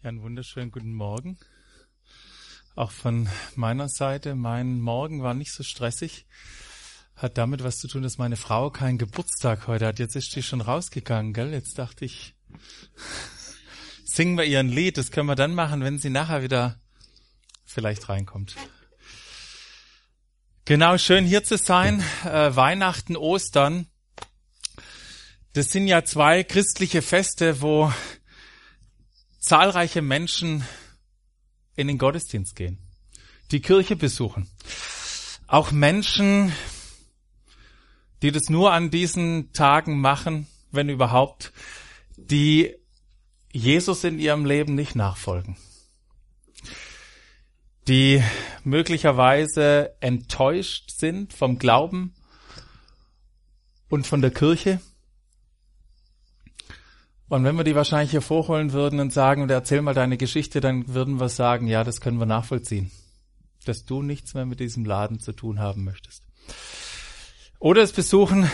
Ja, einen wunderschönen guten Morgen. Auch von meiner Seite. Mein Morgen war nicht so stressig. Hat damit was zu tun, dass meine Frau keinen Geburtstag heute hat. Jetzt ist sie schon rausgegangen, gell? Jetzt dachte ich, singen wir ihr ein Lied. Das können wir dann machen, wenn sie nachher wieder vielleicht reinkommt. Genau, schön hier zu sein. Äh, Weihnachten, Ostern. Das sind ja zwei christliche Feste, wo zahlreiche Menschen in den Gottesdienst gehen, die Kirche besuchen. Auch Menschen, die das nur an diesen Tagen machen, wenn überhaupt, die Jesus in ihrem Leben nicht nachfolgen. Die möglicherweise enttäuscht sind vom Glauben und von der Kirche und wenn wir die wahrscheinlich hier vorholen würden und sagen, erzähl mal deine Geschichte, dann würden wir sagen, ja, das können wir nachvollziehen. Dass du nichts mehr mit diesem Laden zu tun haben möchtest. Oder es besuchen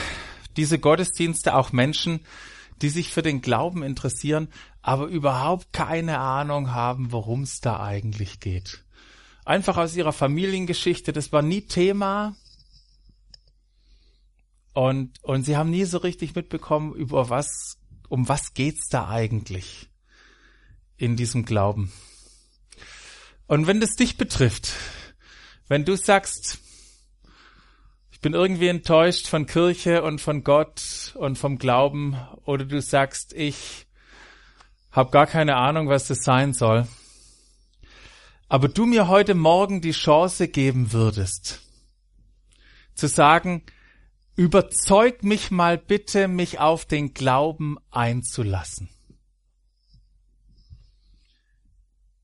diese Gottesdienste auch Menschen, die sich für den Glauben interessieren, aber überhaupt keine Ahnung haben, worum es da eigentlich geht. Einfach aus ihrer Familiengeschichte, das war nie Thema. Und, und sie haben nie so richtig mitbekommen, über was um was geht's da eigentlich in diesem Glauben? Und wenn das dich betrifft, wenn du sagst, ich bin irgendwie enttäuscht von Kirche und von Gott und vom Glauben, oder du sagst, ich habe gar keine Ahnung, was das sein soll, aber du mir heute Morgen die Chance geben würdest, zu sagen, Überzeug mich mal bitte, mich auf den Glauben einzulassen.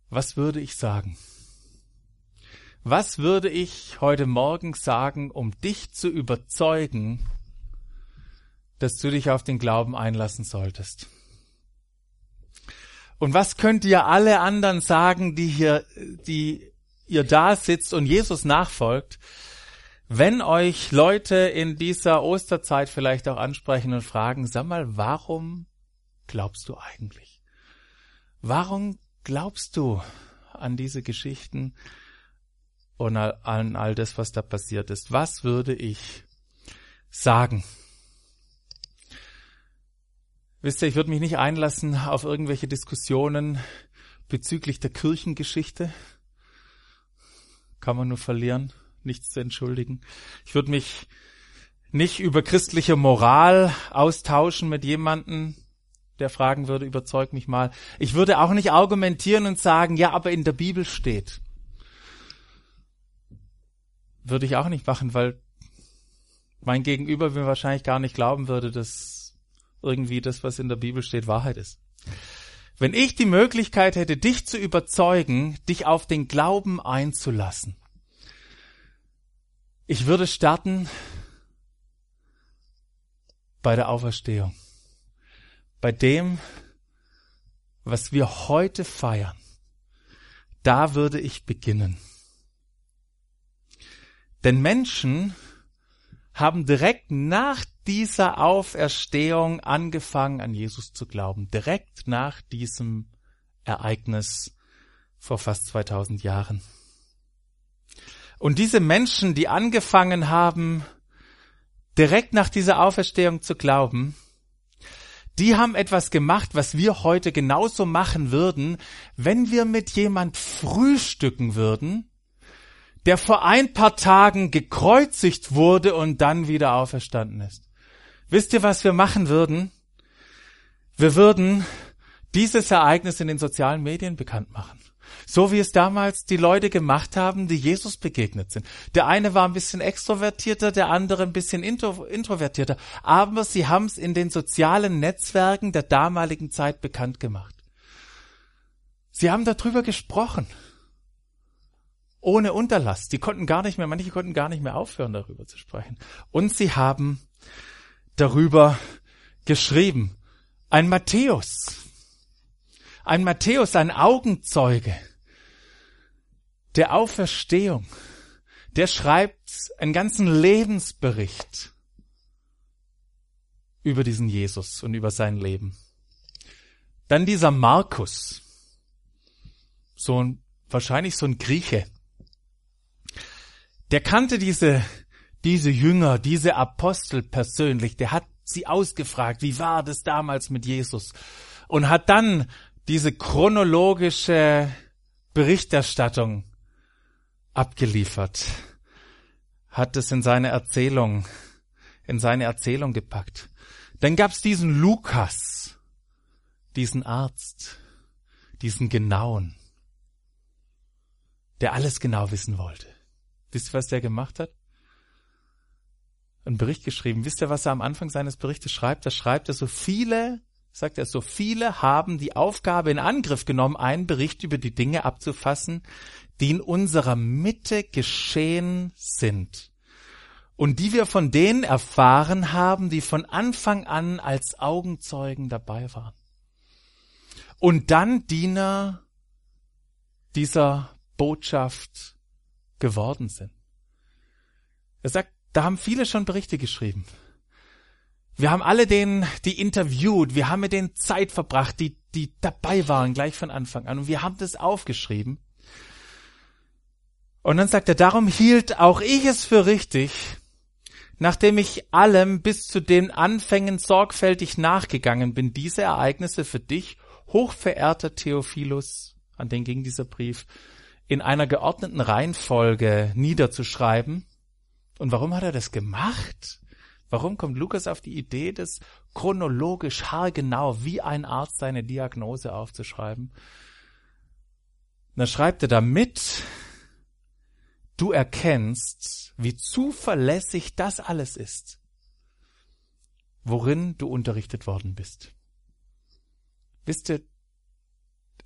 Was würde ich sagen? Was würde ich heute Morgen sagen, um dich zu überzeugen, dass du dich auf den Glauben einlassen solltest? Und was könnt ihr alle anderen sagen, die hier, die ihr da sitzt und Jesus nachfolgt, wenn euch Leute in dieser Osterzeit vielleicht auch ansprechen und fragen, sag mal, warum glaubst du eigentlich? Warum glaubst du an diese Geschichten und an all das, was da passiert ist? Was würde ich sagen? Wisst ihr, ich würde mich nicht einlassen auf irgendwelche Diskussionen bezüglich der Kirchengeschichte. Kann man nur verlieren nichts zu entschuldigen. Ich würde mich nicht über christliche Moral austauschen mit jemandem, der fragen würde, überzeug mich mal. Ich würde auch nicht argumentieren und sagen, ja, aber in der Bibel steht. Würde ich auch nicht machen, weil mein Gegenüber mir wahrscheinlich gar nicht glauben würde, dass irgendwie das, was in der Bibel steht, Wahrheit ist. Wenn ich die Möglichkeit hätte, dich zu überzeugen, dich auf den Glauben einzulassen, ich würde starten bei der Auferstehung. Bei dem, was wir heute feiern. Da würde ich beginnen. Denn Menschen haben direkt nach dieser Auferstehung angefangen, an Jesus zu glauben. Direkt nach diesem Ereignis vor fast 2000 Jahren. Und diese Menschen, die angefangen haben, direkt nach dieser Auferstehung zu glauben, die haben etwas gemacht, was wir heute genauso machen würden, wenn wir mit jemand frühstücken würden, der vor ein paar Tagen gekreuzigt wurde und dann wieder auferstanden ist. Wisst ihr, was wir machen würden? Wir würden dieses Ereignis in den sozialen Medien bekannt machen. So wie es damals die Leute gemacht haben, die Jesus begegnet sind. Der eine war ein bisschen extrovertierter, der andere ein bisschen intro, introvertierter. Aber sie haben es in den sozialen Netzwerken der damaligen Zeit bekannt gemacht. Sie haben darüber gesprochen. Ohne Unterlass. Die konnten gar nicht mehr, manche konnten gar nicht mehr aufhören, darüber zu sprechen. Und sie haben darüber geschrieben. Ein Matthäus, ein Matthäus, ein Augenzeuge der Auferstehung, der schreibt einen ganzen Lebensbericht über diesen Jesus und über sein Leben. Dann dieser Markus, so ein, wahrscheinlich so ein Grieche. Der kannte diese, diese Jünger, diese Apostel persönlich. Der hat sie ausgefragt, wie war das damals mit Jesus? Und hat dann diese chronologische Berichterstattung abgeliefert, hat es in seine Erzählung, in seine Erzählung gepackt. Dann gab's diesen Lukas, diesen Arzt, diesen Genauen, der alles genau wissen wollte. Wisst ihr, was der gemacht hat? Einen Bericht geschrieben. Wisst ihr, was er am Anfang seines Berichtes schreibt? Da schreibt er, so viele, sagt er, so viele haben die Aufgabe in Angriff genommen, einen Bericht über die Dinge abzufassen, die in unserer Mitte geschehen sind und die wir von denen erfahren haben, die von Anfang an als Augenzeugen dabei waren. Und dann Diener dieser Botschaft geworden sind. Er sagt, da haben viele schon Berichte geschrieben. Wir haben alle den, die interviewt, wir haben mit denen Zeit verbracht, die, die dabei waren, gleich von Anfang an. Und wir haben das aufgeschrieben. Und dann sagt er, darum hielt auch ich es für richtig, nachdem ich allem bis zu den Anfängen sorgfältig nachgegangen bin, diese Ereignisse für dich, hochverehrter Theophilus, an den ging dieser Brief, in einer geordneten Reihenfolge niederzuschreiben. Und warum hat er das gemacht? Warum kommt Lukas auf die Idee, das chronologisch haargenau wie ein Arzt seine Diagnose aufzuschreiben? Da schreibt er damit, du erkennst, wie zuverlässig das alles ist, worin du unterrichtet worden bist. Wisst ihr,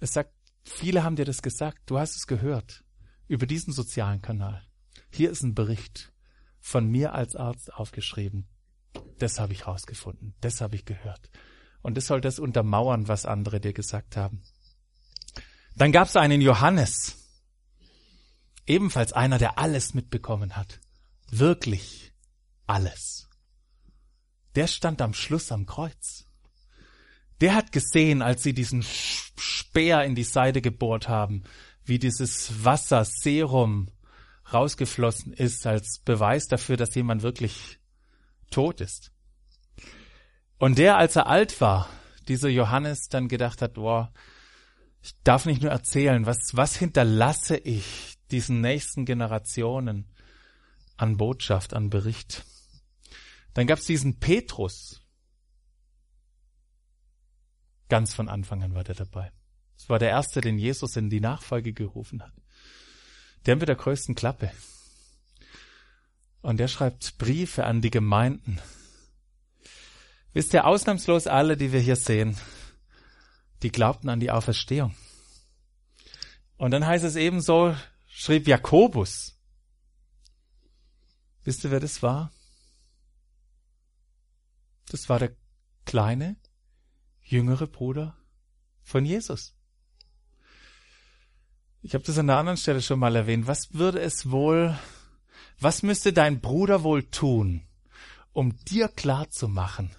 es sagt, viele haben dir das gesagt, du hast es gehört, über diesen sozialen Kanal. Hier ist ein Bericht von mir als Arzt aufgeschrieben. Das habe ich rausgefunden, das habe ich gehört. Und das soll das untermauern, was andere dir gesagt haben. Dann gab es einen Johannes, Ebenfalls einer, der alles mitbekommen hat. Wirklich alles. Der stand am Schluss am Kreuz. Der hat gesehen, als sie diesen Speer in die Seite gebohrt haben, wie dieses Wasser, Serum rausgeflossen ist als Beweis dafür, dass jemand wirklich tot ist. Und der, als er alt war, dieser Johannes dann gedacht hat, boah, ich darf nicht nur erzählen, was, was hinterlasse ich diesen nächsten Generationen an Botschaft, an Bericht. Dann gab es diesen Petrus. Ganz von Anfang an war der dabei. Es war der erste, den Jesus in die Nachfolge gerufen hat. Der mit der größten Klappe. Und der schreibt Briefe an die Gemeinden. Wisst ihr, ausnahmslos alle, die wir hier sehen, die glaubten an die Auferstehung. Und dann heißt es ebenso, schrieb Jakobus. Wisst ihr, wer das war? Das war der kleine, jüngere Bruder von Jesus. Ich habe das an der anderen Stelle schon mal erwähnt. Was würde es wohl, was müsste dein Bruder wohl tun, um dir klar zu machen,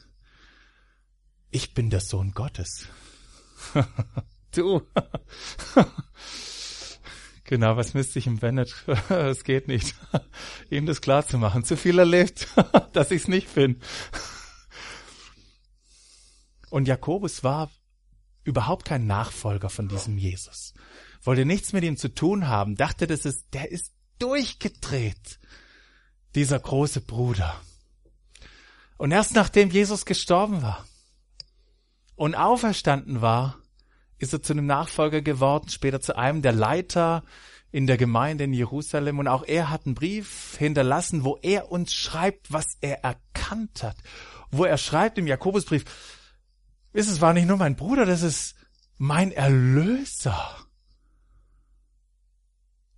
ich bin der Sohn Gottes. du. Genau, was müsste ich im Bennett? Es geht nicht, ihm das klar zu machen. Zu viel erlebt, dass ich es nicht bin. Und Jakobus war überhaupt kein Nachfolger von diesem Jesus. Wollte nichts mit ihm zu tun haben, dachte, das ist, der ist durchgedreht, dieser große Bruder. Und erst nachdem Jesus gestorben war und auferstanden war, ist er zu einem Nachfolger geworden, später zu einem der Leiter in der Gemeinde in Jerusalem. Und auch er hat einen Brief hinterlassen, wo er uns schreibt, was er erkannt hat. Wo er schreibt im Jakobusbrief, es war nicht nur mein Bruder, das ist mein Erlöser.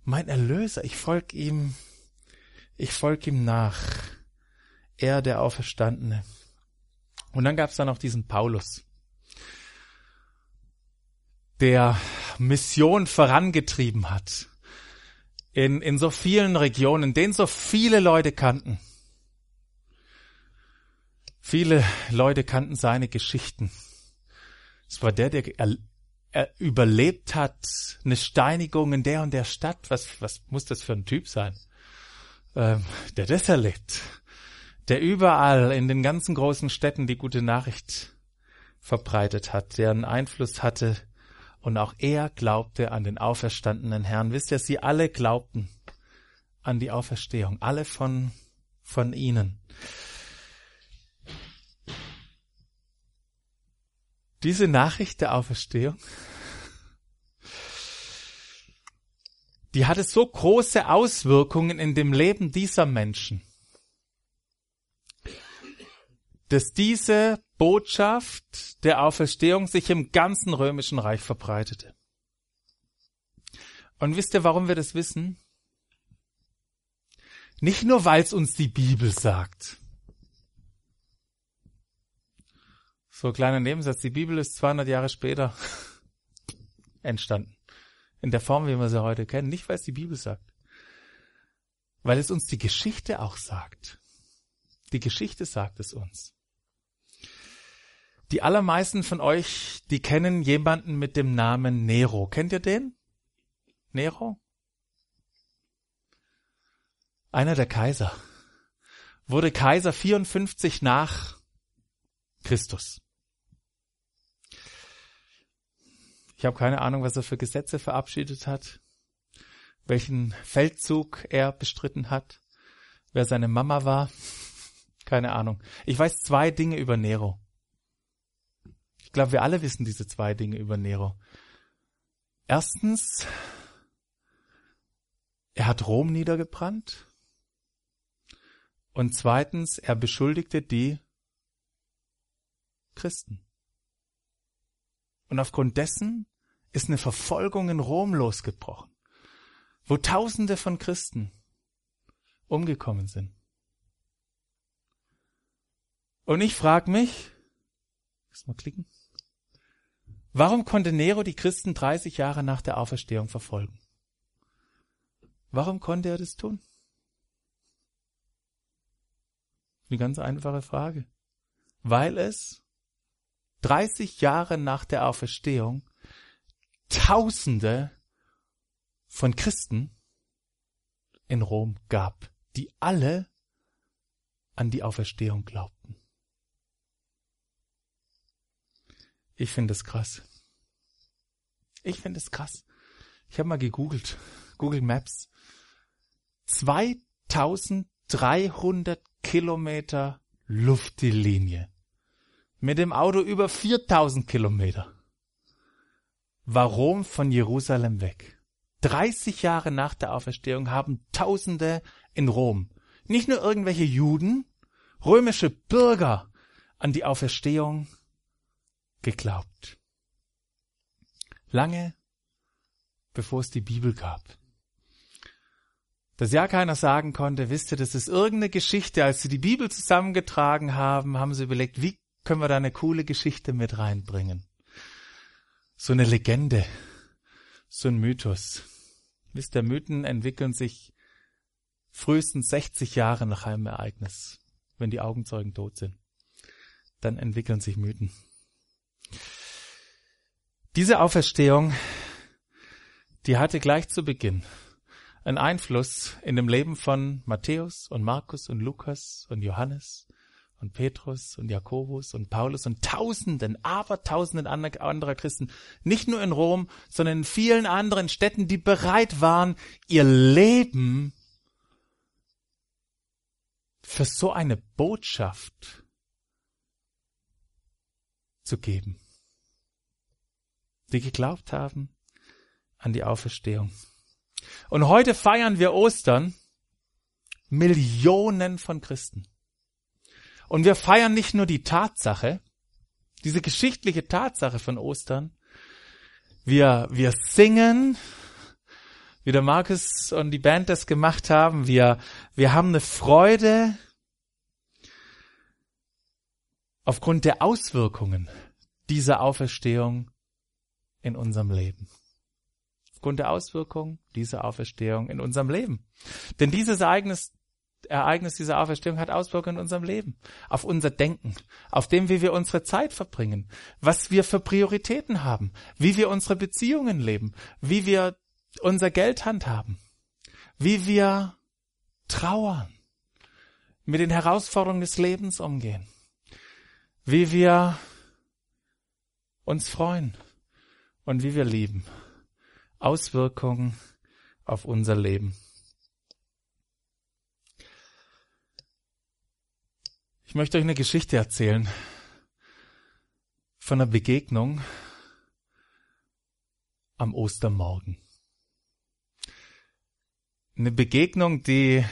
Mein Erlöser, ich folge ihm, ich folge ihm nach. Er, der Auferstandene. Und dann gab es da noch diesen Paulus der Mission vorangetrieben hat. In, in so vielen Regionen, den so viele Leute kannten. Viele Leute kannten seine Geschichten. Es war der, der er überlebt hat, eine Steinigung in der und der Stadt. Was, was muss das für ein Typ sein? Ähm, der das erlebt. Der überall in den ganzen großen Städten die gute Nachricht verbreitet hat, der einen Einfluss hatte. Und auch er glaubte an den auferstandenen Herrn. Wisst ihr, sie alle glaubten an die Auferstehung. Alle von, von ihnen. Diese Nachricht der Auferstehung, die hatte so große Auswirkungen in dem Leben dieser Menschen, dass diese Botschaft der Auferstehung sich im ganzen römischen Reich verbreitete. Und wisst ihr, warum wir das wissen? Nicht nur, weil es uns die Bibel sagt. So kleiner Nebensatz. Die Bibel ist 200 Jahre später entstanden. In der Form, wie wir sie heute kennen. Nicht, weil es die Bibel sagt. Weil es uns die Geschichte auch sagt. Die Geschichte sagt es uns. Die allermeisten von euch, die kennen jemanden mit dem Namen Nero. Kennt ihr den? Nero? Einer der Kaiser. Wurde Kaiser 54 nach Christus. Ich habe keine Ahnung, was er für Gesetze verabschiedet hat, welchen Feldzug er bestritten hat, wer seine Mama war. Keine Ahnung. Ich weiß zwei Dinge über Nero. Ich glaube, wir alle wissen diese zwei Dinge über Nero. Erstens, er hat Rom niedergebrannt. Und zweitens, er beschuldigte die Christen. Und aufgrund dessen ist eine Verfolgung in Rom losgebrochen, wo Tausende von Christen umgekommen sind. Und ich frage mich, muss mal klicken, warum konnte Nero die Christen 30 Jahre nach der Auferstehung verfolgen? Warum konnte er das tun? Eine ganz einfache Frage. Weil es 30 Jahre nach der Auferstehung Tausende von Christen in Rom gab, die alle an die Auferstehung glaubten. Ich finde es krass. Ich finde es krass. Ich habe mal gegoogelt, Google Maps. 2300 Kilometer Luftlinie mit dem Auto über 4000 Kilometer. Warum von Jerusalem weg? 30 Jahre nach der Auferstehung haben Tausende in Rom, nicht nur irgendwelche Juden, römische Bürger an die Auferstehung geglaubt. Lange bevor es die Bibel gab. Dass ja keiner sagen konnte, wisst ihr, das ist irgendeine Geschichte. Als sie die Bibel zusammengetragen haben, haben sie überlegt, wie können wir da eine coole Geschichte mit reinbringen. So eine Legende, so ein Mythos. Wisst ihr, Mythen entwickeln sich frühestens 60 Jahre nach einem Ereignis, wenn die Augenzeugen tot sind. Dann entwickeln sich Mythen. Diese Auferstehung, die hatte gleich zu Beginn einen Einfluss in dem Leben von Matthäus und Markus und Lukas und Johannes und Petrus und Jakobus und Paulus und Tausenden, aber Tausenden anderer Christen, nicht nur in Rom, sondern in vielen anderen Städten, die bereit waren, ihr Leben für so eine Botschaft zu geben. Die geglaubt haben an die Auferstehung. Und heute feiern wir Ostern Millionen von Christen. Und wir feiern nicht nur die Tatsache, diese geschichtliche Tatsache von Ostern. Wir, wir singen, wie der Markus und die Band das gemacht haben. Wir, wir haben eine Freude aufgrund der Auswirkungen dieser Auferstehung in unserem Leben. Aufgrund der Auswirkungen dieser Auferstehung in unserem Leben. Denn dieses Ereignis Ereignis dieser Auferstehung hat Auswirkungen in unserem Leben, auf unser Denken, auf dem, wie wir unsere Zeit verbringen, was wir für Prioritäten haben, wie wir unsere Beziehungen leben, wie wir unser Geld handhaben, wie wir trauern, mit den Herausforderungen des Lebens umgehen, wie wir uns freuen und wie wir lieben. Auswirkungen auf unser Leben. Ich möchte euch eine Geschichte erzählen von einer Begegnung am Ostermorgen. Eine Begegnung, die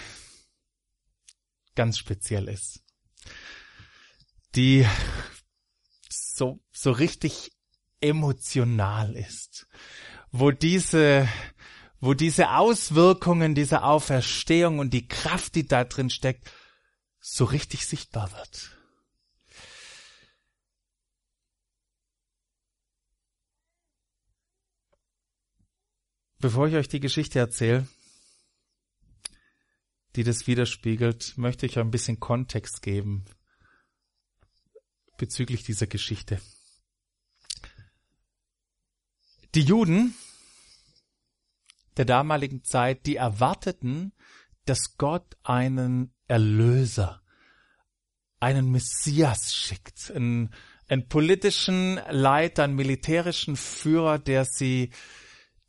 ganz speziell ist. Die so, so richtig emotional ist. Wo diese, wo diese Auswirkungen dieser Auferstehung und die Kraft, die da drin steckt, so richtig sichtbar wird. Bevor ich euch die Geschichte erzähle, die das widerspiegelt, möchte ich euch ein bisschen Kontext geben bezüglich dieser Geschichte. Die Juden der damaligen Zeit, die erwarteten, dass Gott einen Erlöser, einen Messias schickt, einen, einen politischen Leiter, einen militärischen Führer, der sie,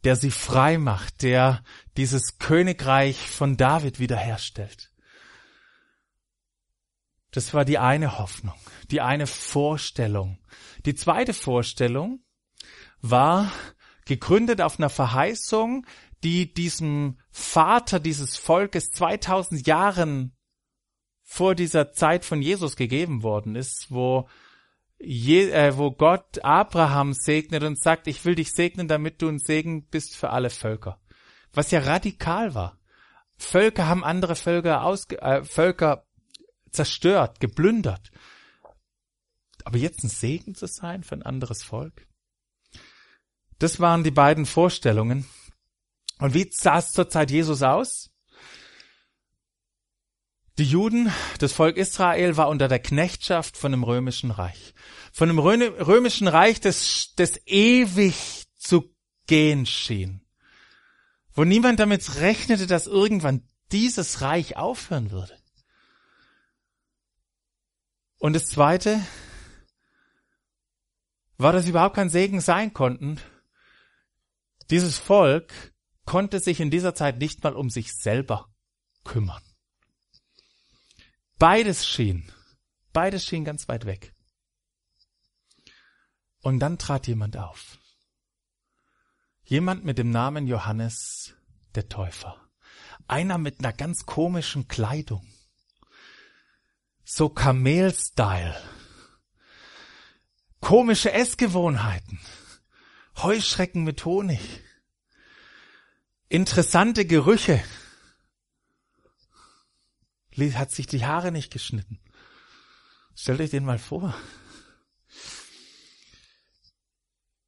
der sie frei macht, der dieses Königreich von David wiederherstellt. Das war die eine Hoffnung, die eine Vorstellung. Die zweite Vorstellung war gegründet auf einer Verheißung, die diesem Vater dieses Volkes 2000 Jahren vor dieser Zeit von Jesus gegeben worden ist, wo, Je, äh, wo Gott Abraham segnet und sagt, ich will dich segnen, damit du ein Segen bist für alle Völker. Was ja radikal war. Völker haben andere Völker, ausge, äh, Völker zerstört, geplündert. Aber jetzt ein Segen zu sein für ein anderes Volk? Das waren die beiden Vorstellungen. Und wie sah es zur Zeit Jesus aus? Die Juden, das Volk Israel war unter der Knechtschaft von dem römischen Reich. Von dem römischen Reich, das, das ewig zu gehen schien. Wo niemand damit rechnete, dass irgendwann dieses Reich aufhören würde. Und das zweite war, dass sie überhaupt kein Segen sein konnten. Dieses Volk konnte sich in dieser Zeit nicht mal um sich selber kümmern. Beides schien, beides schien ganz weit weg. Und dann trat jemand auf. Jemand mit dem Namen Johannes der Täufer. Einer mit einer ganz komischen Kleidung. So Kamel-Style. Komische Essgewohnheiten. Heuschrecken mit Honig. Interessante Gerüche hat sich die Haare nicht geschnitten. Stellt euch den mal vor.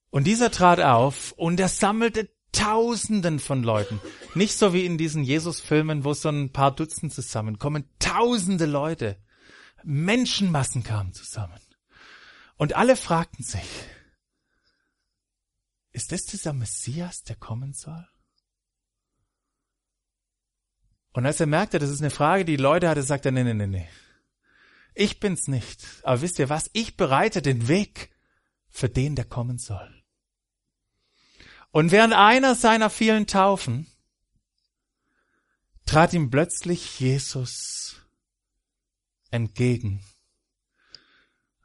Und dieser trat auf und er sammelte Tausenden von Leuten. Nicht so wie in diesen Jesus-Filmen, wo so ein paar Dutzend zusammenkommen. Tausende Leute. Menschenmassen kamen zusammen. Und alle fragten sich, ist das dieser Messias, der kommen soll? Und als er merkte, das ist eine Frage, die Leute hatte, sagt er, nee, nee, nee, nee. Ich bin's nicht. Aber wisst ihr was? Ich bereite den Weg für den, der kommen soll. Und während einer seiner vielen Taufen trat ihm plötzlich Jesus entgegen.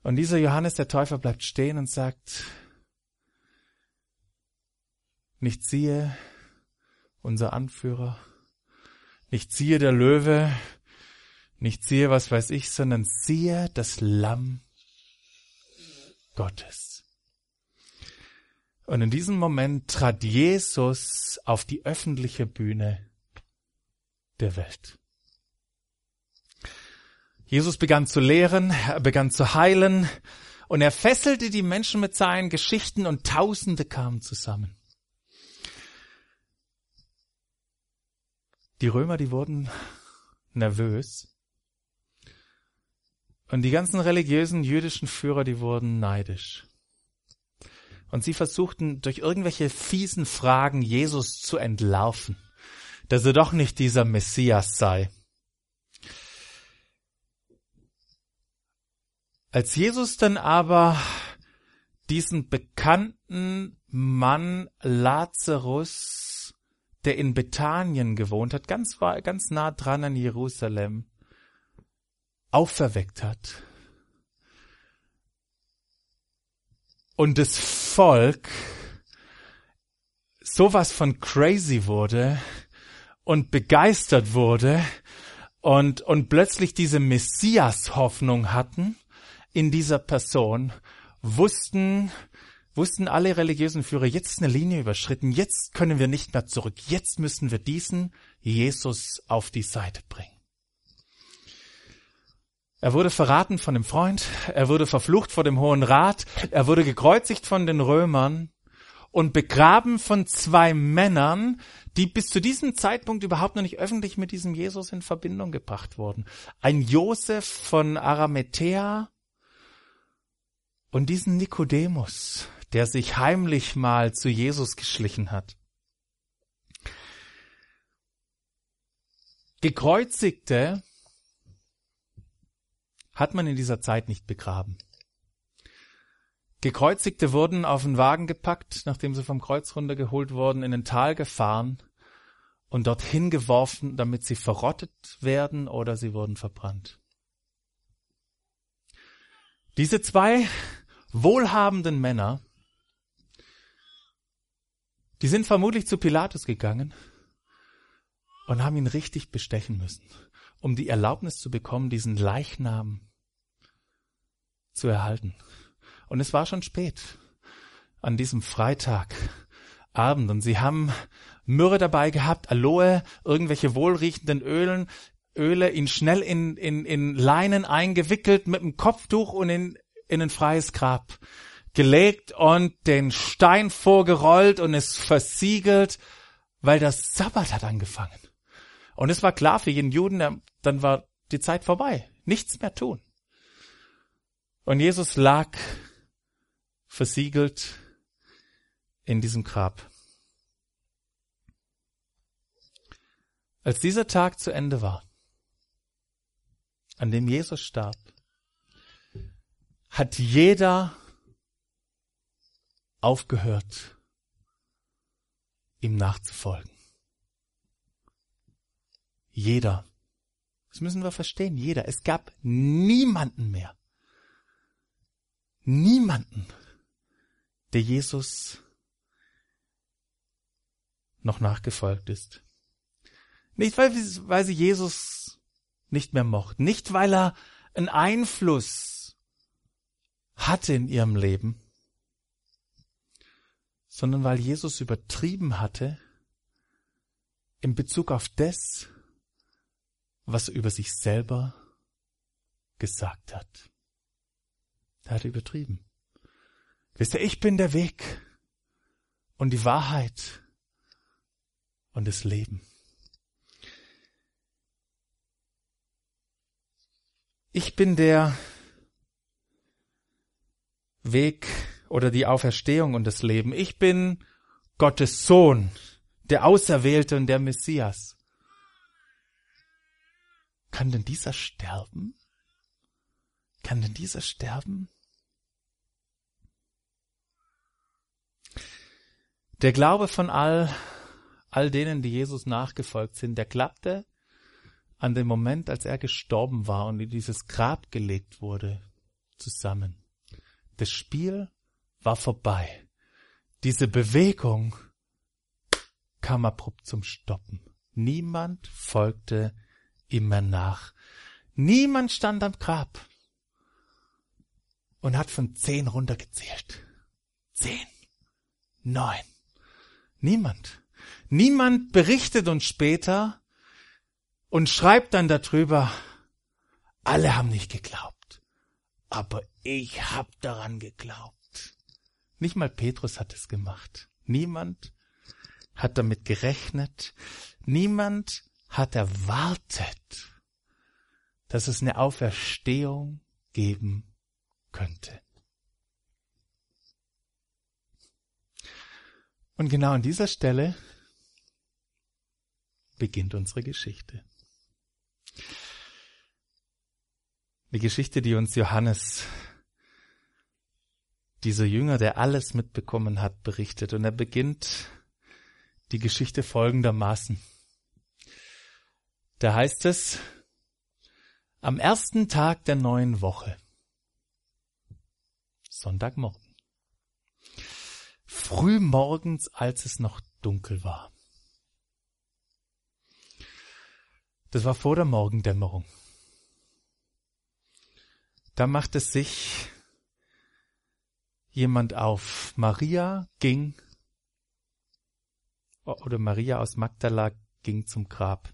Und dieser Johannes der Täufer bleibt stehen und sagt, nicht siehe, unser Anführer, nicht siehe der Löwe, nicht siehe was weiß ich, sondern siehe das Lamm Gottes. Und in diesem Moment trat Jesus auf die öffentliche Bühne der Welt. Jesus begann zu lehren, er begann zu heilen und er fesselte die Menschen mit seinen Geschichten und Tausende kamen zusammen. Die Römer, die wurden nervös. Und die ganzen religiösen jüdischen Führer, die wurden neidisch. Und sie versuchten durch irgendwelche fiesen Fragen Jesus zu entlarven, dass er doch nicht dieser Messias sei. Als Jesus dann aber diesen bekannten Mann Lazarus, der in Bethanien gewohnt hat, ganz, ganz nah dran an Jerusalem, auferweckt hat. Und das Volk sowas von crazy wurde und begeistert wurde und, und plötzlich diese Messias-Hoffnung hatten in dieser Person, wussten, wussten alle religiösen Führer, jetzt ist eine Linie überschritten, jetzt können wir nicht mehr zurück, jetzt müssen wir diesen Jesus auf die Seite bringen. Er wurde verraten von dem Freund, er wurde verflucht vor dem Hohen Rat, er wurde gekreuzigt von den Römern und begraben von zwei Männern, die bis zu diesem Zeitpunkt überhaupt noch nicht öffentlich mit diesem Jesus in Verbindung gebracht wurden. Ein Josef von Arametea und diesen Nikodemus, der sich heimlich mal zu Jesus geschlichen hat. Gekreuzigte hat man in dieser Zeit nicht begraben. Gekreuzigte wurden auf einen Wagen gepackt, nachdem sie vom Kreuz runtergeholt wurden, in ein Tal gefahren und dorthin geworfen, damit sie verrottet werden oder sie wurden verbrannt. Diese zwei wohlhabenden Männer, die sind vermutlich zu Pilatus gegangen und haben ihn richtig bestechen müssen um die Erlaubnis zu bekommen, diesen Leichnam zu erhalten. Und es war schon spät an diesem Freitagabend und sie haben Myrrhe dabei gehabt, Aloe, irgendwelche wohlriechenden Ölen, Öle, ihn schnell in, in, in Leinen eingewickelt, mit dem Kopftuch und in, in ein freies Grab gelegt und den Stein vorgerollt und es versiegelt, weil das Sabbat hat angefangen. Und es war klar für jeden Juden, dann war die Zeit vorbei. Nichts mehr tun. Und Jesus lag versiegelt in diesem Grab. Als dieser Tag zu Ende war, an dem Jesus starb, hat jeder aufgehört, ihm nachzufolgen. Jeder. Das müssen wir verstehen. Jeder. Es gab niemanden mehr. Niemanden, der Jesus noch nachgefolgt ist. Nicht, weil, weil sie Jesus nicht mehr mochten. Nicht, weil er einen Einfluss hatte in ihrem Leben, sondern weil Jesus übertrieben hatte in Bezug auf das, was er über sich selber gesagt hat. Er hat übertrieben. Wisst ihr, ich bin der Weg und die Wahrheit und das Leben. Ich bin der Weg oder die Auferstehung und das Leben. Ich bin Gottes Sohn, der Auserwählte und der Messias. Kann denn dieser sterben? Kann denn dieser sterben? Der Glaube von all, all denen, die Jesus nachgefolgt sind, der klappte an dem Moment, als er gestorben war und in dieses Grab gelegt wurde, zusammen. Das Spiel war vorbei. Diese Bewegung kam abrupt zum Stoppen. Niemand folgte immer nach. Niemand stand am Grab und hat von zehn runtergezählt. Zehn, neun. Niemand. Niemand berichtet uns später und schreibt dann darüber, alle haben nicht geglaubt, aber ich hab daran geglaubt. Nicht mal Petrus hat es gemacht. Niemand hat damit gerechnet. Niemand hat erwartet, dass es eine Auferstehung geben könnte. Und genau an dieser Stelle beginnt unsere Geschichte. Die Geschichte, die uns Johannes, dieser Jünger, der alles mitbekommen hat, berichtet. Und er beginnt die Geschichte folgendermaßen. Da heißt es, am ersten Tag der neuen Woche, Sonntagmorgen, früh morgens, als es noch dunkel war. Das war vor der Morgendämmerung. Da machte sich jemand auf. Maria ging, oder Maria aus Magdala ging zum Grab.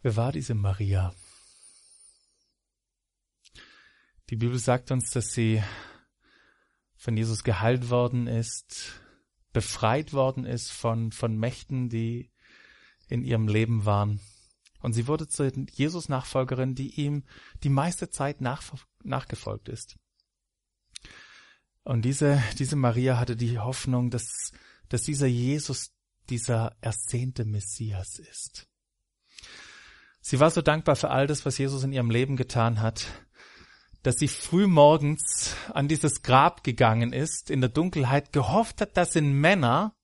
Wer war diese Maria? Die Bibel sagt uns, dass sie von Jesus geheilt worden ist, befreit worden ist von, von Mächten, die in ihrem Leben waren. Und sie wurde zur Jesus-Nachfolgerin, die ihm die meiste Zeit nach, nachgefolgt ist. Und diese, diese Maria hatte die Hoffnung, dass, dass dieser Jesus dieser ersehnte Messias ist. Sie war so dankbar für all das, was Jesus in ihrem Leben getan hat, dass sie früh morgens an dieses Grab gegangen ist, in der Dunkelheit, gehofft hat, dass sind Männer,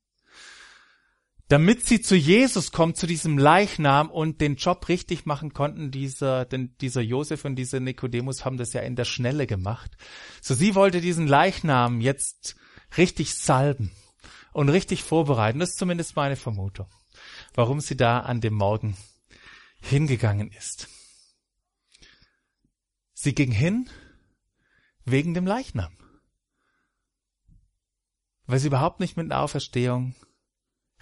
damit sie zu Jesus kommt, zu diesem Leichnam und den Job richtig machen konnten. Dieser, denn dieser Josef und dieser Nikodemus haben das ja in der Schnelle gemacht. So sie wollte diesen Leichnam jetzt richtig salben und richtig vorbereiten. Das ist zumindest meine Vermutung, warum sie da an dem Morgen hingegangen ist. Sie ging hin wegen dem Leichnam, weil sie überhaupt nicht mit einer Auferstehung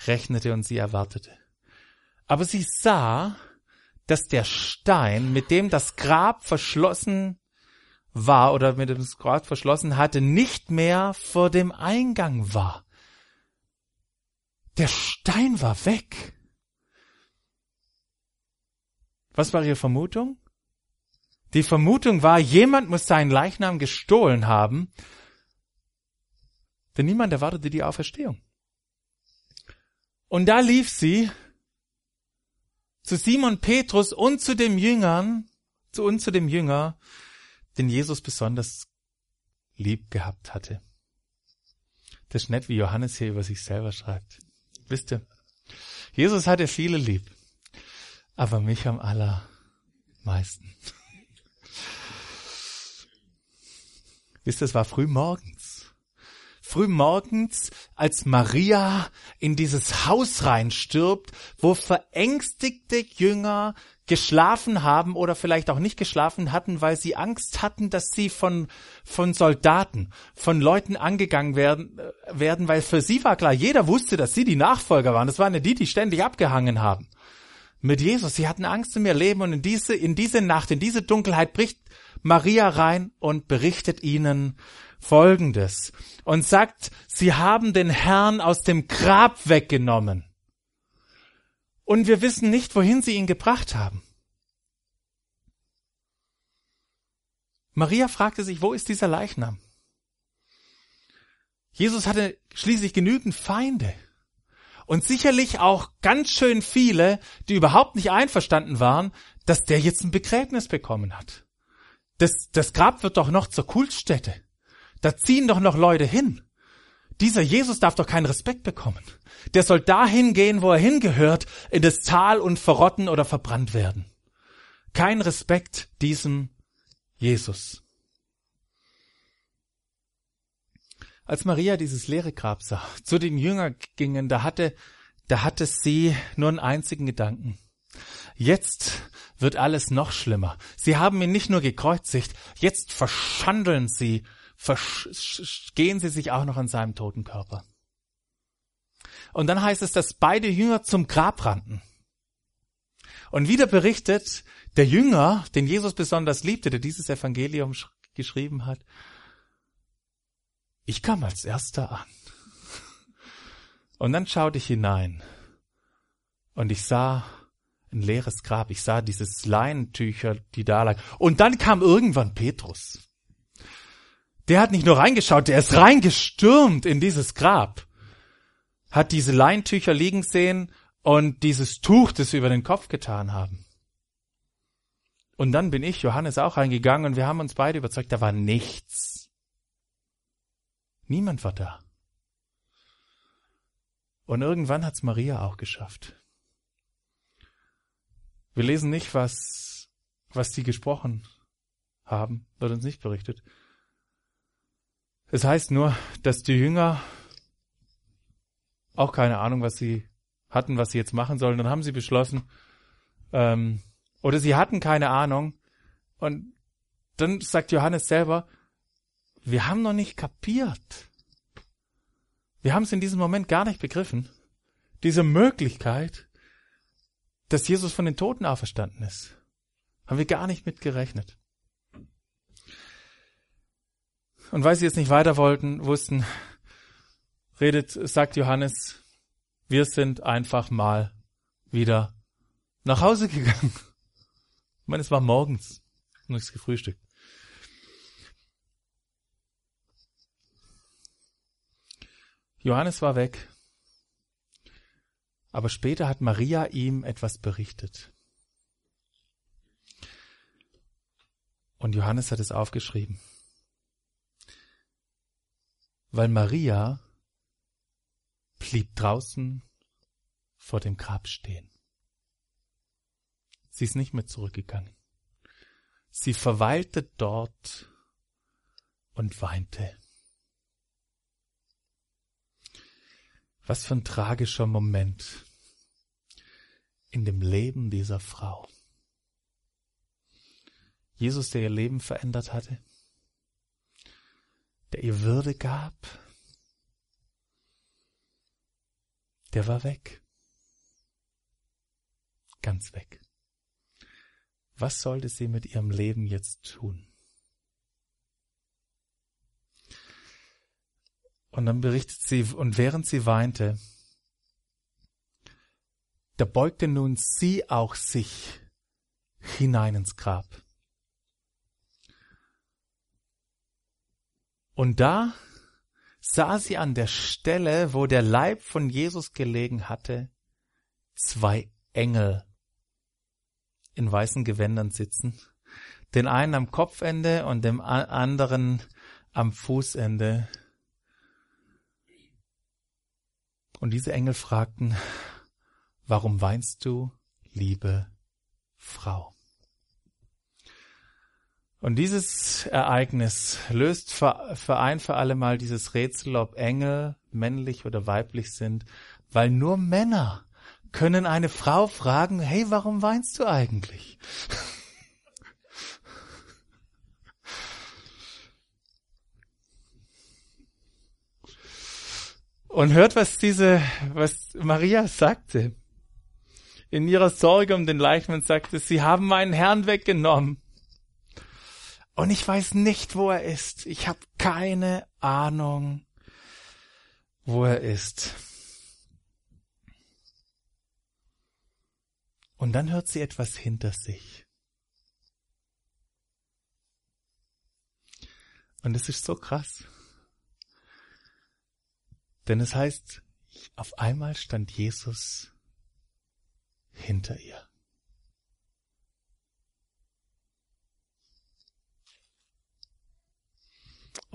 rechnete und sie erwartete. Aber sie sah, dass der Stein, mit dem das Grab verschlossen war oder mit dem Grab verschlossen hatte, nicht mehr vor dem Eingang war. Der Stein war weg. Was war ihre Vermutung? Die Vermutung war, jemand muss seinen Leichnam gestohlen haben, denn niemand erwartete die Auferstehung. Und da lief sie zu Simon Petrus und zu dem Jüngern, zu uns zu dem Jünger, den Jesus besonders lieb gehabt hatte. Das ist nett, wie Johannes hier über sich selber schreibt. Wisst ihr, Jesus hatte viele lieb, aber mich am allermeisten. Wisst ihr, es war früh morgens früh morgens, als Maria in dieses Haus reinstirbt, wo verängstigte Jünger geschlafen haben oder vielleicht auch nicht geschlafen hatten, weil sie Angst hatten, dass sie von, von Soldaten, von Leuten angegangen werden, äh, werden, weil für sie war klar, jeder wusste, dass sie die Nachfolger waren. Das waren ja die, die ständig abgehangen haben. Mit Jesus. Sie hatten Angst um ihr Leben und in diese, in diese Nacht, in diese Dunkelheit bricht Maria rein und berichtet ihnen Folgendes und sagt, sie haben den Herrn aus dem Grab weggenommen. Und wir wissen nicht, wohin sie ihn gebracht haben. Maria fragte sich, wo ist dieser Leichnam? Jesus hatte schließlich genügend Feinde und sicherlich auch ganz schön viele, die überhaupt nicht einverstanden waren, dass der jetzt ein Begräbnis bekommen hat. Das, das Grab wird doch noch zur Kultstätte. Da ziehen doch noch Leute hin. Dieser Jesus darf doch keinen Respekt bekommen. Der soll dahin gehen, wo er hingehört, in das Tal und verrotten oder verbrannt werden. Kein Respekt diesem Jesus. Als Maria dieses leere Grab sah, zu den Jüngern gingen, da hatte, da hatte sie nur einen einzigen Gedanken. Jetzt wird alles noch schlimmer. Sie haben ihn nicht nur gekreuzigt, jetzt verschandeln sie gehen sie sich auch noch an seinem toten Körper. Und dann heißt es, dass beide Jünger zum Grab rannten. Und wieder berichtet der Jünger, den Jesus besonders liebte, der dieses Evangelium geschrieben hat, ich kam als erster an. Und dann schaute ich hinein und ich sah ein leeres Grab. Ich sah dieses Leinentücher, die da lag. Und dann kam irgendwann Petrus. Der hat nicht nur reingeschaut, der ist reingestürmt in dieses Grab. Hat diese Leintücher liegen sehen und dieses Tuch, das sie über den Kopf getan haben. Und dann bin ich, Johannes, auch reingegangen und wir haben uns beide überzeugt, da war nichts. Niemand war da. Und irgendwann hat's Maria auch geschafft. Wir lesen nicht, was, was die gesprochen haben, wird uns nicht berichtet. Es heißt nur, dass die Jünger auch keine Ahnung, was sie hatten, was sie jetzt machen sollen. Dann haben sie beschlossen, ähm, oder sie hatten keine Ahnung. Und dann sagt Johannes selber, wir haben noch nicht kapiert. Wir haben es in diesem Moment gar nicht begriffen. Diese Möglichkeit, dass Jesus von den Toten auferstanden ist, haben wir gar nicht mit gerechnet. Und weil sie jetzt nicht weiter wollten, wussten, redet, sagt Johannes, wir sind einfach mal wieder nach Hause gegangen. Ich meine, es war morgens, nichts gefrühstückt. Johannes war weg. Aber später hat Maria ihm etwas berichtet. Und Johannes hat es aufgeschrieben. Weil Maria blieb draußen vor dem Grab stehen. Sie ist nicht mehr zurückgegangen. Sie verweilte dort und weinte. Was für ein tragischer Moment in dem Leben dieser Frau. Jesus, der ihr Leben verändert hatte, der ihr Würde gab, der war weg. Ganz weg. Was sollte sie mit ihrem Leben jetzt tun? Und dann berichtet sie, und während sie weinte, da beugte nun sie auch sich hinein ins Grab. Und da sah sie an der Stelle, wo der Leib von Jesus gelegen hatte, zwei Engel in weißen Gewändern sitzen, den einen am Kopfende und dem anderen am Fußende. Und diese Engel fragten, warum weinst du, liebe Frau? Und dieses Ereignis löst für, ein für alle Mal dieses Rätsel, ob Engel männlich oder weiblich sind, weil nur Männer können eine Frau fragen, hey, warum weinst du eigentlich? Und hört, was diese, was Maria sagte. In ihrer Sorge um den Leichnam sagte, sie haben meinen Herrn weggenommen. Und ich weiß nicht, wo er ist. Ich habe keine Ahnung, wo er ist. Und dann hört sie etwas hinter sich. Und es ist so krass. Denn es heißt, auf einmal stand Jesus hinter ihr.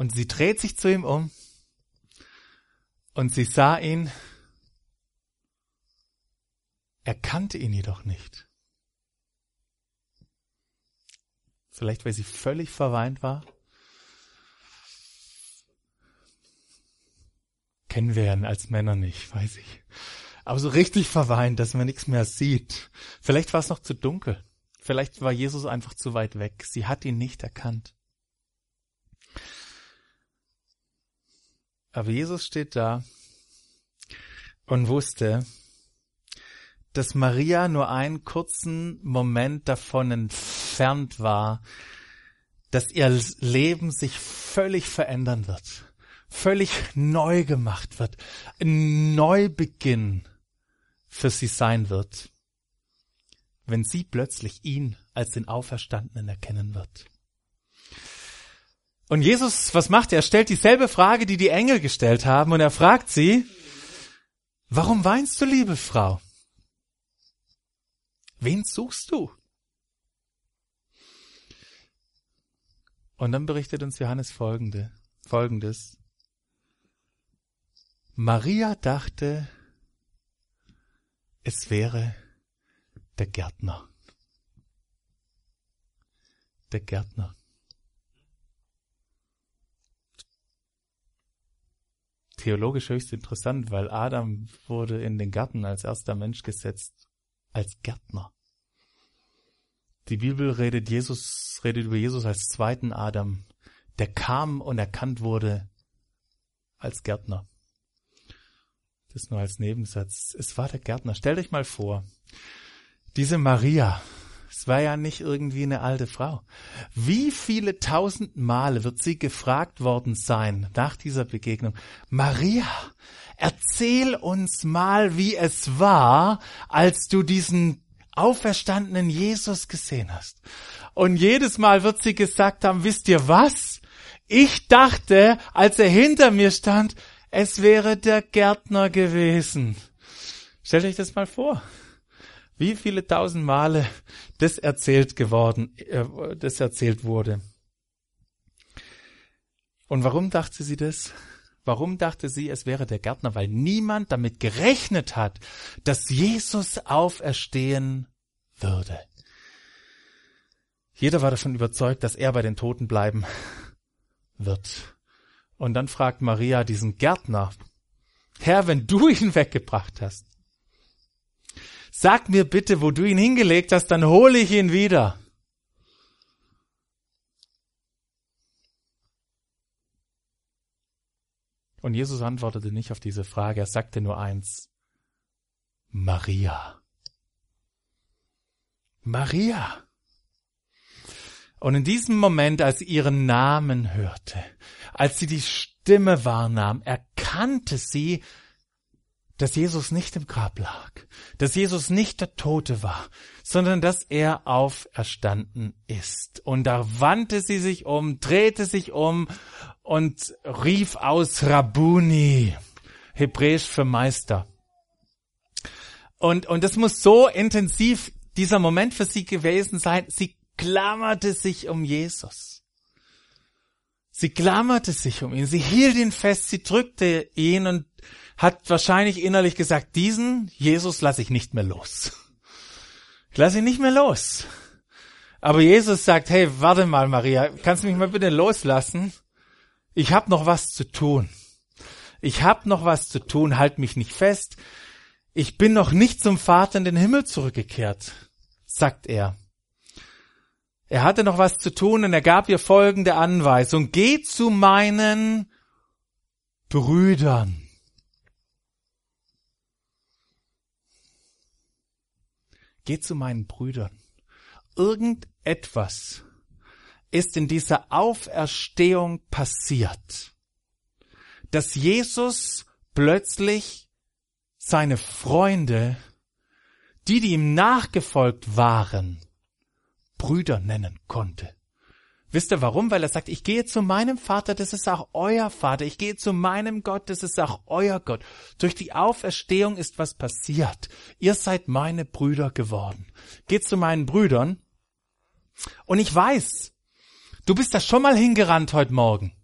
Und sie dreht sich zu ihm um und sie sah ihn er kannte ihn jedoch nicht. Vielleicht, weil sie völlig verweint war. Kennen wir ja als Männer nicht, weiß ich. Aber so richtig verweint, dass man nichts mehr sieht. Vielleicht war es noch zu dunkel. Vielleicht war Jesus einfach zu weit weg. Sie hat ihn nicht erkannt. Aber Jesus steht da und wusste, dass Maria nur einen kurzen Moment davon entfernt war, dass ihr Leben sich völlig verändern wird, völlig neu gemacht wird, ein Neubeginn für sie sein wird. wenn sie plötzlich ihn als den Auferstandenen erkennen wird. Und Jesus, was macht er? Er stellt dieselbe Frage, die die Engel gestellt haben, und er fragt sie, warum weinst du, liebe Frau? Wen suchst du? Und dann berichtet uns Johannes folgende, folgendes. Maria dachte, es wäre der Gärtner. Der Gärtner. Theologisch höchst interessant, weil Adam wurde in den Garten als erster Mensch gesetzt, als Gärtner. Die Bibel redet Jesus, redet über Jesus als zweiten Adam, der kam und erkannt wurde als Gärtner. Das nur als Nebensatz. Es war der Gärtner. Stellt euch mal vor, diese Maria, es war ja nicht irgendwie eine alte Frau. Wie viele tausend Male wird sie gefragt worden sein nach dieser Begegnung? Maria, erzähl uns mal, wie es war, als du diesen auferstandenen Jesus gesehen hast. Und jedes Mal wird sie gesagt haben, wisst ihr was? Ich dachte, als er hinter mir stand, es wäre der Gärtner gewesen. Stellt euch das mal vor. Wie viele tausend Male das erzählt geworden, äh, das erzählt wurde. Und warum dachte sie das? Warum dachte sie, es wäre der Gärtner? Weil niemand damit gerechnet hat, dass Jesus auferstehen würde. Jeder war davon überzeugt, dass er bei den Toten bleiben wird. Und dann fragt Maria diesen Gärtner, Herr, wenn du ihn weggebracht hast, sag mir bitte, wo du ihn hingelegt hast, dann hole ich ihn wieder. Und Jesus antwortete nicht auf diese Frage, er sagte nur eins, Maria. Maria. Und in diesem Moment, als sie ihren Namen hörte, als sie die Stimme wahrnahm, erkannte sie, dass Jesus nicht im Grab lag, dass Jesus nicht der Tote war, sondern dass er auferstanden ist. Und da wandte sie sich um, drehte sich um und rief aus Rabuni, hebräisch für Meister. Und, und das muss so intensiv dieser Moment für sie gewesen sein. Sie klammerte sich um Jesus. Sie klammerte sich um ihn. Sie hielt ihn fest. Sie drückte ihn und hat wahrscheinlich innerlich gesagt, diesen Jesus lasse ich nicht mehr los. Ich lasse ihn nicht mehr los. Aber Jesus sagt, hey, warte mal, Maria, kannst du mich mal bitte loslassen? Ich habe noch was zu tun. Ich habe noch was zu tun, halt mich nicht fest. Ich bin noch nicht zum Vater in den Himmel zurückgekehrt, sagt er. Er hatte noch was zu tun und er gab ihr folgende Anweisung. Geh zu meinen Brüdern. Geh zu meinen Brüdern. Irgendetwas ist in dieser Auferstehung passiert, dass Jesus plötzlich seine Freunde, die, die ihm nachgefolgt waren, Brüder nennen konnte. Wisst ihr warum? Weil er sagt, ich gehe zu meinem Vater, das ist auch euer Vater. Ich gehe zu meinem Gott, das ist auch euer Gott. Durch die Auferstehung ist was passiert. Ihr seid meine Brüder geworden. Geht zu meinen Brüdern. Und ich weiß, du bist da schon mal hingerannt heute Morgen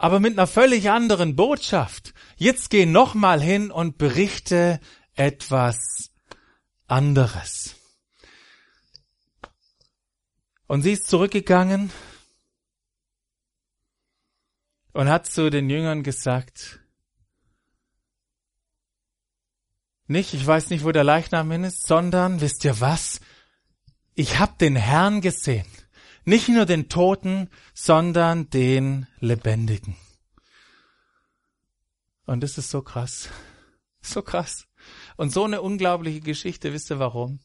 aber mit einer völlig anderen Botschaft. Jetzt geh nochmal hin und berichte etwas anderes. Und sie ist zurückgegangen und hat zu den Jüngern gesagt, nicht, ich weiß nicht, wo der Leichnam hin ist, sondern, wisst ihr was? Ich hab den Herrn gesehen. Nicht nur den Toten, sondern den Lebendigen. Und das ist so krass. So krass. Und so eine unglaubliche Geschichte, wisst ihr warum?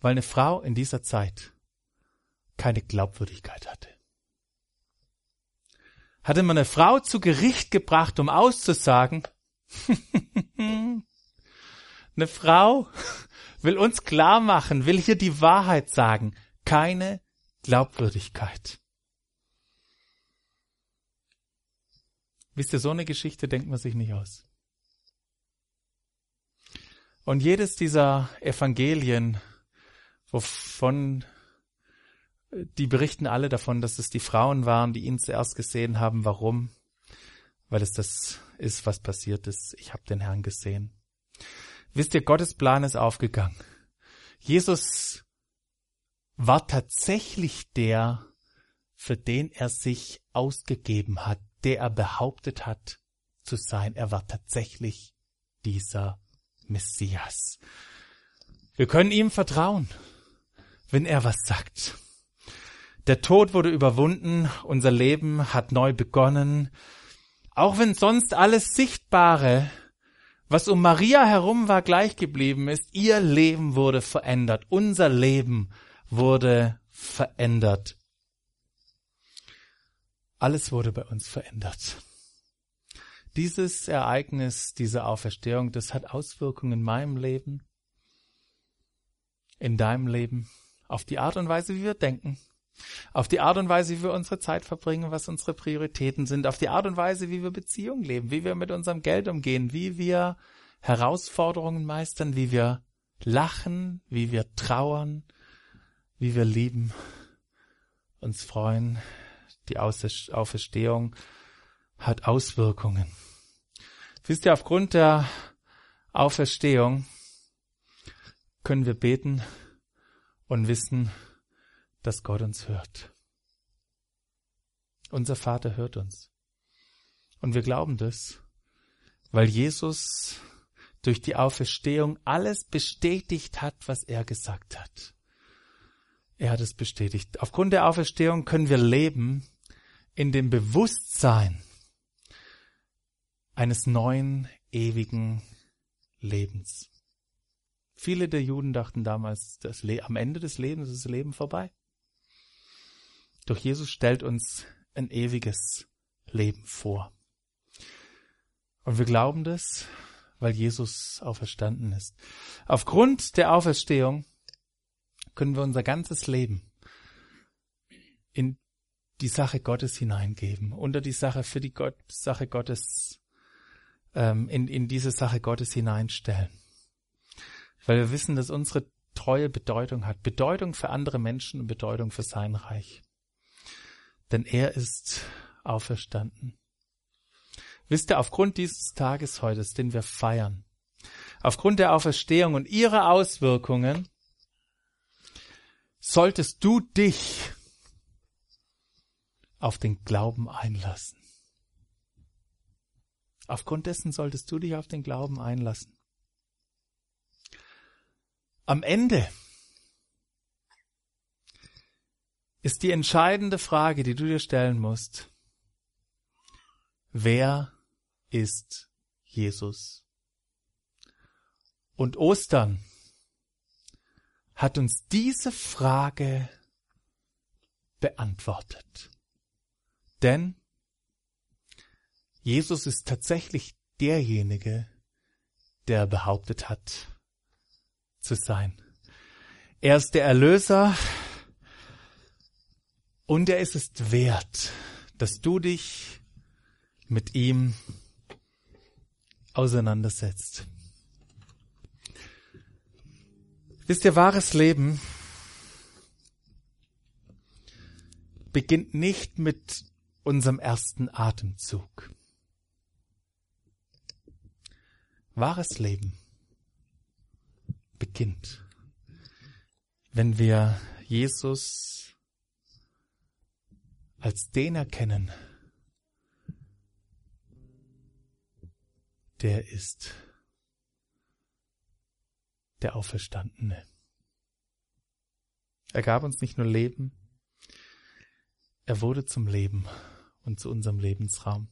Weil eine Frau in dieser Zeit keine Glaubwürdigkeit hatte. Hatte man eine Frau zu Gericht gebracht, um auszusagen, Eine Frau will uns klar machen, will hier die Wahrheit sagen. Keine Glaubwürdigkeit. Wisst ihr, so eine Geschichte denkt man sich nicht aus. Und jedes dieser Evangelien, wovon die berichten alle davon, dass es die Frauen waren, die ihn zuerst gesehen haben. Warum? Weil es das ist, was passiert ist. Ich habe den Herrn gesehen. Wisst ihr, Gottes Plan ist aufgegangen. Jesus war tatsächlich der, für den er sich ausgegeben hat, der er behauptet hat zu sein. Er war tatsächlich dieser Messias. Wir können ihm vertrauen, wenn er was sagt. Der Tod wurde überwunden, unser Leben hat neu begonnen. Auch wenn sonst alles Sichtbare, was um Maria herum war, gleich geblieben ist, ihr Leben wurde verändert, unser Leben wurde verändert. Alles wurde bei uns verändert. Dieses Ereignis, diese Auferstehung, das hat Auswirkungen in meinem Leben, in deinem Leben, auf die Art und Weise, wie wir denken, auf die Art und Weise, wie wir unsere Zeit verbringen, was unsere Prioritäten sind, auf die Art und Weise, wie wir Beziehungen leben, wie wir mit unserem Geld umgehen, wie wir Herausforderungen meistern, wie wir lachen, wie wir trauern, wie wir lieben, uns freuen. Die Auferstehung hat Auswirkungen. Wisst ihr, aufgrund der Auferstehung können wir beten und wissen, dass Gott uns hört. Unser Vater hört uns. Und wir glauben das, weil Jesus durch die Auferstehung alles bestätigt hat, was er gesagt hat. Er hat es bestätigt. Aufgrund der Auferstehung können wir leben in dem Bewusstsein eines neuen, ewigen Lebens. Viele der Juden dachten damals, das am Ende des Lebens ist das Leben vorbei. Doch Jesus stellt uns ein ewiges Leben vor. Und wir glauben das, weil Jesus auferstanden ist. Aufgrund der Auferstehung können wir unser ganzes Leben in die Sache Gottes hineingeben, unter die Sache für die Gott, Sache Gottes, ähm, in, in diese Sache Gottes hineinstellen. Weil wir wissen, dass unsere Treue Bedeutung hat. Bedeutung für andere Menschen und Bedeutung für sein Reich denn er ist auferstanden. Wisst ihr, aufgrund dieses Tages heute, den wir feiern, aufgrund der Auferstehung und ihrer Auswirkungen, solltest du dich auf den Glauben einlassen. Aufgrund dessen solltest du dich auf den Glauben einlassen. Am Ende ist die entscheidende Frage, die du dir stellen musst. Wer ist Jesus? Und Ostern hat uns diese Frage beantwortet. Denn Jesus ist tatsächlich derjenige, der behauptet hat zu sein. Er ist der Erlöser, und er ist es wert, dass du dich mit ihm auseinandersetzt. Wisst ihr, wahres Leben beginnt nicht mit unserem ersten Atemzug. Wahres Leben beginnt, wenn wir Jesus als den erkennen, der ist der Auferstandene. Er gab uns nicht nur Leben, er wurde zum Leben und zu unserem Lebensraum.